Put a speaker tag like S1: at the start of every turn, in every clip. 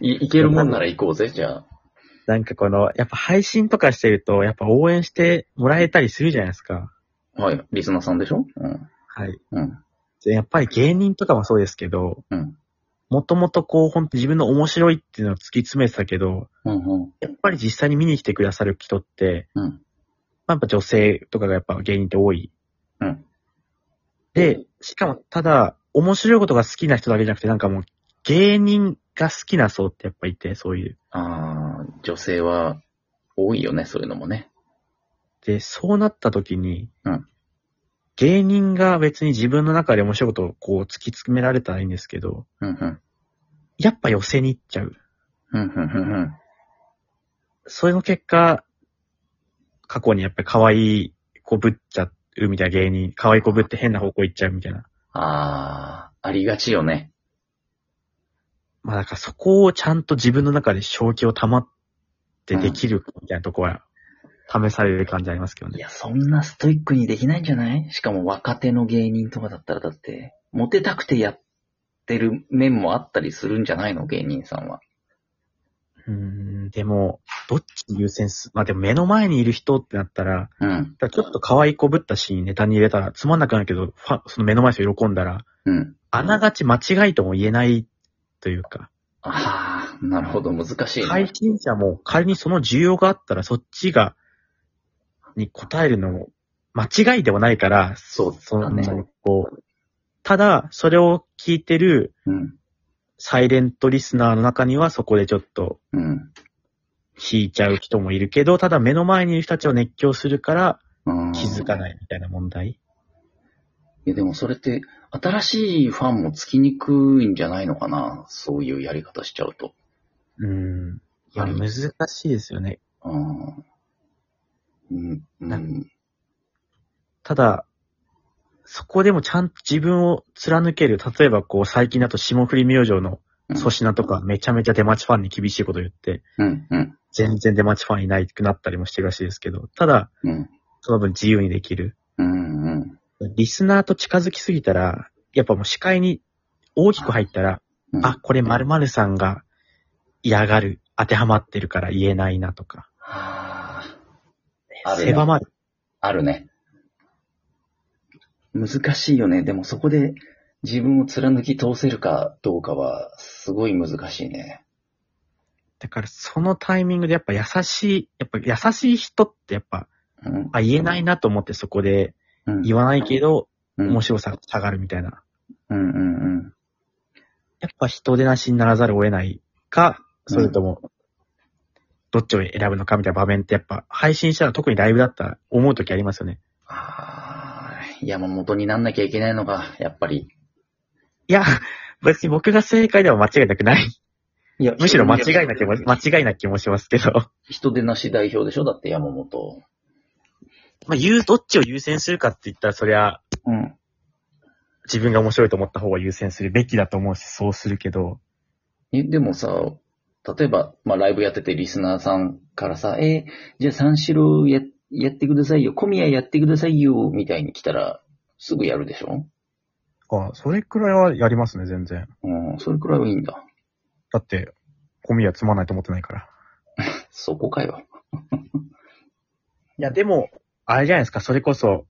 S1: いいけるもんなら行こうぜ、じゃあ。
S2: なんかこの、やっぱ配信とかしてると、やっぱ応援してもらえたりするじゃないですか。
S1: はい。リスナーさんでしょ？うん。
S2: はい。
S1: うん。
S2: でやっぱり芸人とかもそうですけど、
S1: うん。
S2: もともとこう、本当自分の面白いっていうのを突き詰めてたけど、
S1: うん。うん。
S2: やっぱり実際に見に来てくださる人って、
S1: うん。
S2: まあ、やっぱ女性とかがやっぱ芸人って多い。
S1: うん。
S2: で、しかも、ただ、面白いことが好きな人だけじゃなくて、なんかもう、芸人が好きな層ってやっぱいて、そういう。
S1: ああ、女性は多いよね、そういうのもね。
S2: で、そうなった時に、
S1: うん
S2: 芸人が別に自分の中で面白いことをこう突き詰められたらいいんですけど、
S1: うん。うん。
S2: やっぱ寄せに行っちゃう。
S1: うん。うん。うん。
S2: それの結果、過去にやっぱり可愛い子ぶっちゃうみたいな芸人、可愛い子ぶって変な方向行っちゃうみたいな。
S1: ああ、ありがちよね。
S2: まあだからそこをちゃんと自分の中で正気を保ってできるみたいなところは試される感じありますけどね。
S1: いや、そんなストイックにできないんじゃない？しかも若手の芸人とかだったらだって、モテたくてやってる面もあったりするんじゃないの？芸人さんは。
S2: うーん、でも、どっち優先す、まあでも目の前にいる人ってなったら、
S1: うん。
S2: ちょっと可愛い子ぶったシーンネタに入れたらつまんなくなるけど、ファンその目の前の人喜んだら、
S1: うん。
S2: あながち間違いとも言えないというか、
S1: ああ、なるほど、難しいね。
S2: 配信者も仮にその需要があったらそっちが、に答えるのも間違いではないから、
S1: そう
S2: その。こう、ただ、それを聞いてる
S1: うん。
S2: サイレントリスナーの中にはそこでちょっと
S1: うん。
S2: 引いちゃう人もいるけど、ただ目の前にいる人たちを熱狂するから
S1: うん
S2: 気づかないみたいな問題。
S1: いや、でもそれって、新しいファンもつきにくいんじゃないのかな？そういうやり方しちゃうと。
S2: うん。いや、
S1: はい
S2: 難しいですよね。
S1: うん。うん。う。
S2: ただ、そこでもちゃんと自分を貫ける。例えばこう最近だと霜降り明星の粗品とかめちゃめちゃ出待ちファンに厳しいこと言って、
S1: うん。うん。
S2: 全然出待ちファンいないくなったりもしてるらしいですけど、ただ、
S1: うん。
S2: その分自由にできる。リスナーと近づきすぎたら、やっぱもう視界に大きく入ったら、
S1: うん
S2: あ、これ〇〇さんが嫌がる、当てはまってるから言えないなとか、
S1: はあ。あるね
S2: 狭まる。
S1: あるね。難しいよね。でもそこで自分を貫き通せるかどうかは、すごい難しいね。
S2: だからそのタイミングでやっぱ優しい、やっぱ優しい人ってやっぱ、
S1: うん。
S2: あ、言えないなと思ってそこで
S1: うん。
S2: 言わないけど、
S1: うん。
S2: 面白さが下がるみたいな。
S1: うんうんうん。
S2: やっぱ人出なしにならざるを得ないか、それとも、どっちを選ぶのかみたいな場面ってやっぱ配信したら特にライブだったら思うときありますよね。
S1: ああ、山本になんなきゃいけないのか、やっぱり。
S2: いや、別に僕が正解では間違いなくない。
S1: いや
S2: むしろ間違いな気も、間違いな気もしますけど。
S1: 人出なし代表でしょ？だって山本。
S2: まあ、言う、どっちを優先するかって言ったら、そりゃ、
S1: うん。
S2: 自分が面白いと思った方が優先するべきだと思うし、そうするけど、
S1: え、でもさ、例えば、まあ、ライブやっててリスナーさんからさ、えじゃあ三四郎や、やってくださいよ、小宮やってくださいよ、みたいに来たら、すぐやるでしょ？
S2: あ、それくらいはやりますね、全然。
S1: うん、それくらいはいいんだ。
S2: だって、コミはつまんないと思ってないから。
S1: そこかよ。
S2: いや、でも、あれじゃないですか、それこそ、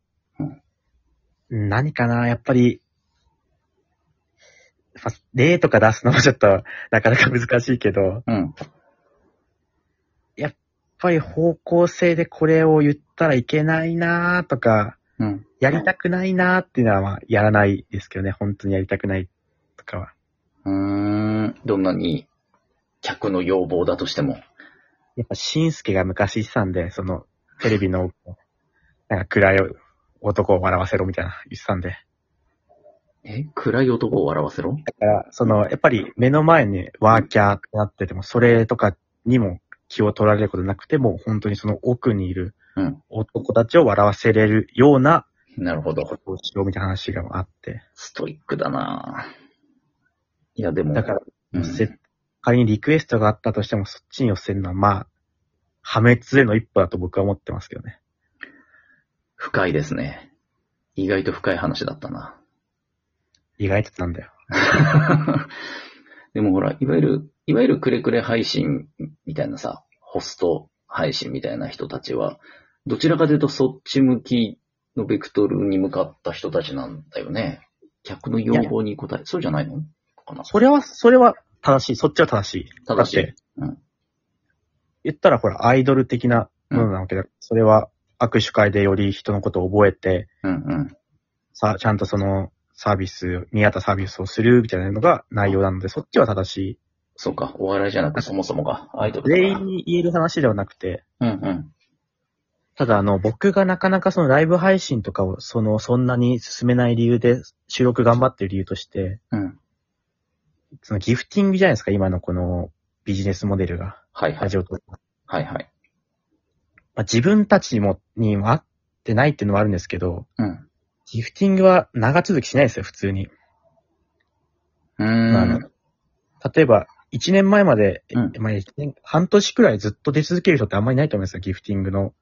S2: 何かな、やっぱり、例とか出すのもちょっと、なかなか難しいけど、やっ
S1: うん。
S2: ぱり方向性でこれを言ったらいけないなとか、
S1: うん。
S2: やりたくないなっていうのは、まあ、やらないですけどね、本当にやりたくないとかは。
S1: うーん。どんなに、客の要望だとしても。
S2: やっぱ、しんすけが昔言ってたんで、その、テレビの、なんか暗い男を笑わせろみたいな言ってたんで。
S1: え暗い男を笑わせろ？
S2: だから、その、やっぱり目の前にワーキャーってなってても、それとかにも気を取られることなくても、本当にその奥にいる
S1: うん。
S2: 男たちを笑わせれるような
S1: なるほど。
S2: ことをしようみたいな話があって。
S1: ストイックだないや、でも。
S2: だから、
S1: うん、
S2: せ仮にリクエストがあったとしても、そっちに寄せるのは、まあ、破滅への一歩だと僕は思ってますけどね。
S1: 深いですね。意外と深い話だったな。
S2: 意外となんだよ。
S1: でもほら、いわゆる、いわゆるくれくれ配信みたいなさ、ホスト配信みたいな人たちは、どちらかというとそっち向きのベクトルに向かった人たちなんだよね。客の要望に応え、そうじゃないのかな？
S2: それは、それは正しい。そっちは正しい。
S1: 正しいうん
S2: 言ったらほら、アイドル的なものなわけだ。それは握手会でより人のことを覚えて、
S1: うんうん。
S2: さ、ちゃんとそのサービス、見合ったサービスをするみたいなのが内容なので、そっちは正しい。
S1: そうか、お笑いじゃなくそもそもがアイドル。
S2: 全員に言える話ではなくて、
S1: うんうん。
S2: ただあの、僕がなかなかそのライブ配信とかを、その、そんなに進めない理由で、収録頑張ってる理由として、
S1: うん。
S2: そのギフティングじゃないですか、今のこのビジネスモデルが。
S1: はいはい。
S2: ラジオとか。
S1: はいはい。
S2: まあ、自分たちも、にも合ってないっていうのはあるんですけど、
S1: うん。
S2: ギフティングは長続きしないですよ、普通に。
S1: うん。
S2: 例えば、1年前まで、
S1: うん
S2: まあ、一年半年くらいずっと出続ける人ってあんまりないと思いますよ、ギフティングの。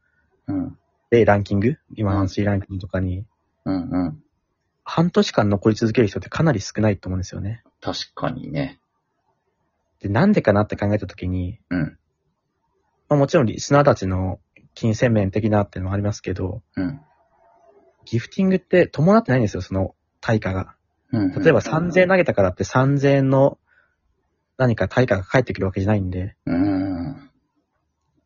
S1: うん。
S2: で、ランキング？今、
S1: うん
S2: ランキングとかに、
S1: うんうん。
S2: 半年間残り続ける人ってかなり少ないと思うんですよね。
S1: 確かにね。
S2: で、なんでかなって考えたときに、
S1: うん。
S2: まあもちろんリスナーたちの金銭面的なっていうのもありますけど、
S1: うん。
S2: ギフティングって伴ってないんですよ、その対価が。
S1: うん。
S2: 例えば3000円投げたからって3000円の何か対価が返ってくるわけじゃないんで、
S1: うーん。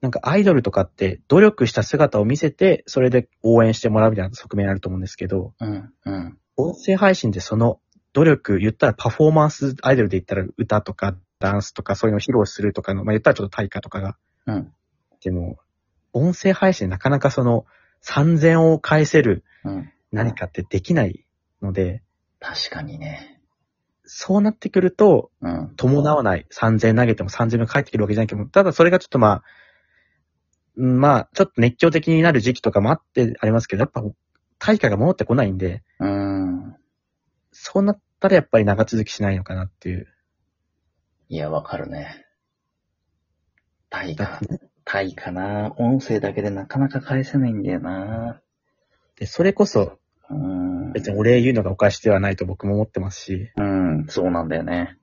S2: なんかアイドルとかって努力した姿を見せて、それで応援してもらうみたいな側面あると思うんですけど、
S1: うん。うん。
S2: 音声配信でその努力、言ったらパフォーマンスアイドルで言ったら歌とかダンスとかそういうのを披露するとかの、まあ言ったらちょっと対価とかが、
S1: うん。
S2: でも、音声配信でなかなかその3000を返せる
S1: うん。
S2: 何かってできないので、
S1: 確かにね。
S2: そうなってくると、
S1: うん。
S2: 伴わない。3000投げても3000返ってくるわけじゃないけど、ただそれがちょっとまあ、うんまあ、ちょっと熱狂的になる時期とかもあってありますけど、やっぱ対価が戻ってこないんで、
S1: うーん。
S2: そうなったらやっぱり長続きしないのかなっていう。
S1: いや、わかるね。対価
S2: だっ。てね
S1: 対価な。音声だけでなかなか返せないんだよな。
S2: で、それこそ
S1: うーん。
S2: 別にお礼言うのがおかしではないと僕も思ってますし、
S1: うん。そうなんだよね。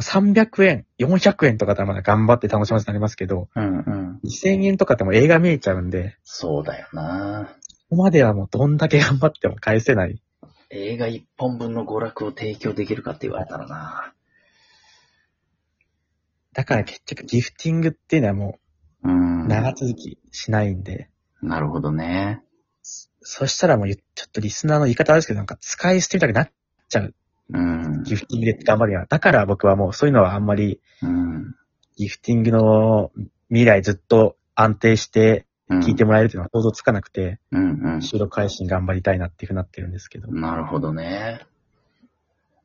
S2: 300円、400円とかだったらまだ頑張って楽しませてなりますけど、
S1: うんうん。
S2: 2000円とかでも映画見えちゃうんで、
S1: そうだよな。
S2: ここまではもうどんだけ頑張っても返せない。
S1: 映画一本分の娯楽を提供できるかって言われたらな。
S2: だから結局ギフティングっていうのはも
S1: う。
S2: うん長続きしないんで、
S1: なるほどね。
S2: そしたらもうちょっとリスナーの言い方あですけど、なんか使い捨てみたくなっちゃう。
S1: うん。
S2: ギフティングで頑張るには。だから僕はもうそういうのはあんまり
S1: うん。
S2: ギフティングの未来ずっと安定して
S1: うん
S2: 聞いてもらえるっていうのは想像つかなくて、
S1: うん
S2: 収録配信頑張りたいなっていうふうになってるんですけど。
S1: うん。なるほどね。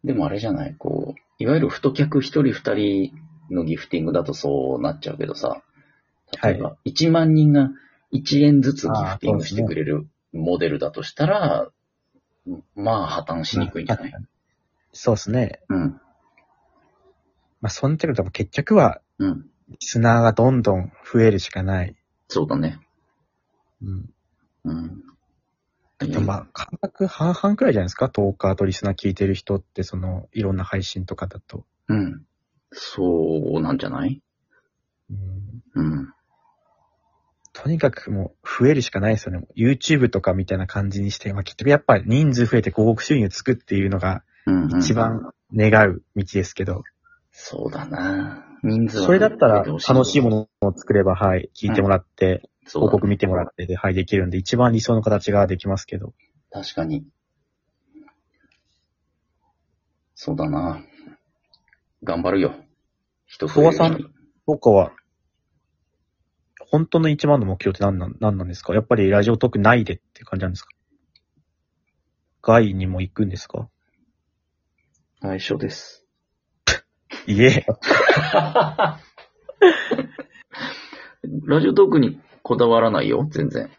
S1: でもあれじゃないこう、いわゆる太客一人二人のギフティングだとそうなっちゃうけどさ、例えば1万人が1円ずつギフティングしてくれるモデルだとしたら、まあ破綻しにくいんじゃない？
S2: そうですね。
S1: うん。
S2: まあ、そんてくると結局は、
S1: うん。
S2: リスナーがどんどん増えるしかない。
S1: そうだね。
S2: うん。
S1: うん。
S2: でもまあ、感覚半々くらいじゃないですか？トーカーとリスナー聞いてる人って、その、いろんな配信とかだと。
S1: うん。そうなんじゃない？
S2: うん、
S1: うん。
S2: とにかくもう、増えるしかないですよね。YouTube とかみたいな感じにして、まあ、結局やっぱり人数増えて広告収入つくっていうのが、
S1: うん、うん。
S2: 一番願う道ですけど、
S1: そうだな。人数は
S2: それだったら楽しいものを作れば、はい、聞いてもらって、
S1: そうだね
S2: 広告見てもらってで、はい、できるんで、一番理想の形ができますけど。
S1: 確かに。そうだな。頑張るよ。人増える
S2: さん僕は、本当の一番の目標って何なん何なんですか？やっぱりラジオトークないでって感じなんですか？外にも行くんですか？
S1: 相性です。
S2: いえ。
S1: ラジオトークにこだわらないよ、全然。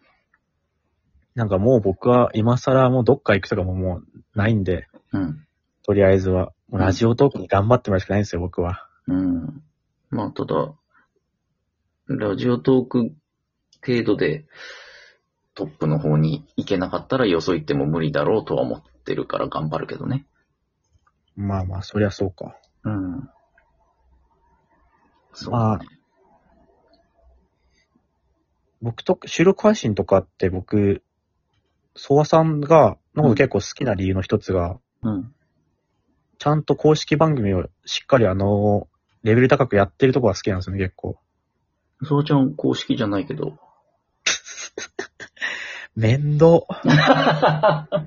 S2: なんかもう僕は今更もうどっか行くとかももうないんで、
S1: うん。
S2: とりあえずは。もうラジオトークに頑張ってもらうしかないんですよ、僕は。
S1: うん。まあ、ただ、ラジオトーク程度でトップの方に行けなかったらよそ行っても無理だろうとは思ってるから頑張るけどね。
S2: まあまあ、そりゃそうか。
S1: うん。そう
S2: まあ僕と、収録配信とかって僕、ソワさんが、のこと結構好きな理由の一つが、
S1: うん。
S2: ちゃんと公式番組をしっかりあの、レベル高くやってるとこが好きなんですよね、結構。
S1: そうちゃん公式じゃないけど。
S2: 面倒。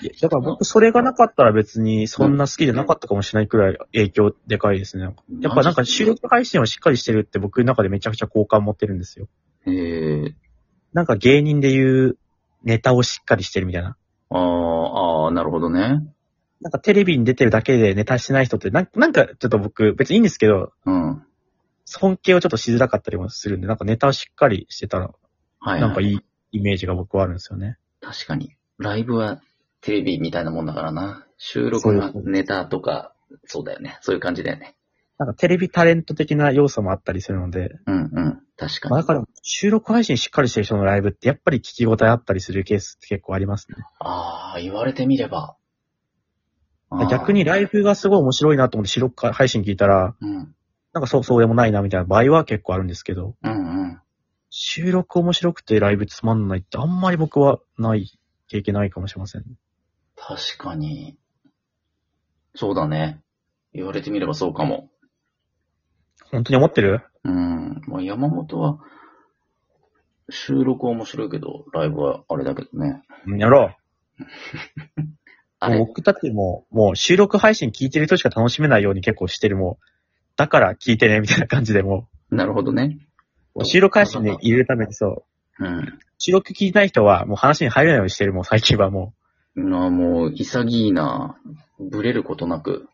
S2: いやだから僕、それがなかったら別にそんな好きじゃなかったかもしれないくらい影響でかいですね。やっぱなんか収録配信をしっかりしてるって僕の中でめちゃくちゃ好感持ってるんですよ。
S1: へえ。
S2: なんか芸人で言うネタをしっかりしてるみたいな。
S1: ああ、ああ、なるほどね。
S2: なんかテレビに出てるだけでネタしてない人ってなんなんかちょっと僕別にいいんですけど、
S1: うん。
S2: 尊敬をちょっとしづらかったりもするんで、なんかネタをしっかりしてたら、
S1: はい、
S2: なんかいいイメージが僕はあるんですよね。
S1: 確かに。ライブはテレビみたいなもんだからな。収録はネタとか、そうだよね。そういう感じだよね。
S2: なんかテレビタレント的な要素もあったりするので、
S1: うんうん。確かに。
S2: まあだから収録配信しっかりしてる人のライブってやっぱり聞き応えあったりするケースって結構ありますね。
S1: ああ、言われてみれば。
S2: 逆にライブがすごい面白いなと思って収録配信聞いたら、
S1: うん。
S2: なんかそう、そうでもないなみたいな場合は結構あるんですけど、
S1: うんうん。
S2: 収録面白くてライブつまんないってあんまり僕はない、経験ないかもしれません。
S1: 確かに。そうだね。言われてみればそうかも。
S2: 本当に思ってる？
S1: うん。まあ、山本は、収録は面白いけど、ライブはあれだけどね。
S2: うんやろう。
S1: あれ
S2: 僕たちも、もう収録配信聞いてる人しか楽しめないように結構してるもう、だから聞いてねみたいな感じでも
S1: なるほどね。
S2: う、収録配信で入れるためにそう、
S1: うん。
S2: 収録聞いてない人はもう話に入れないようにしてるもう最近はも
S1: なあ、もう、潔いな。ブレることなく。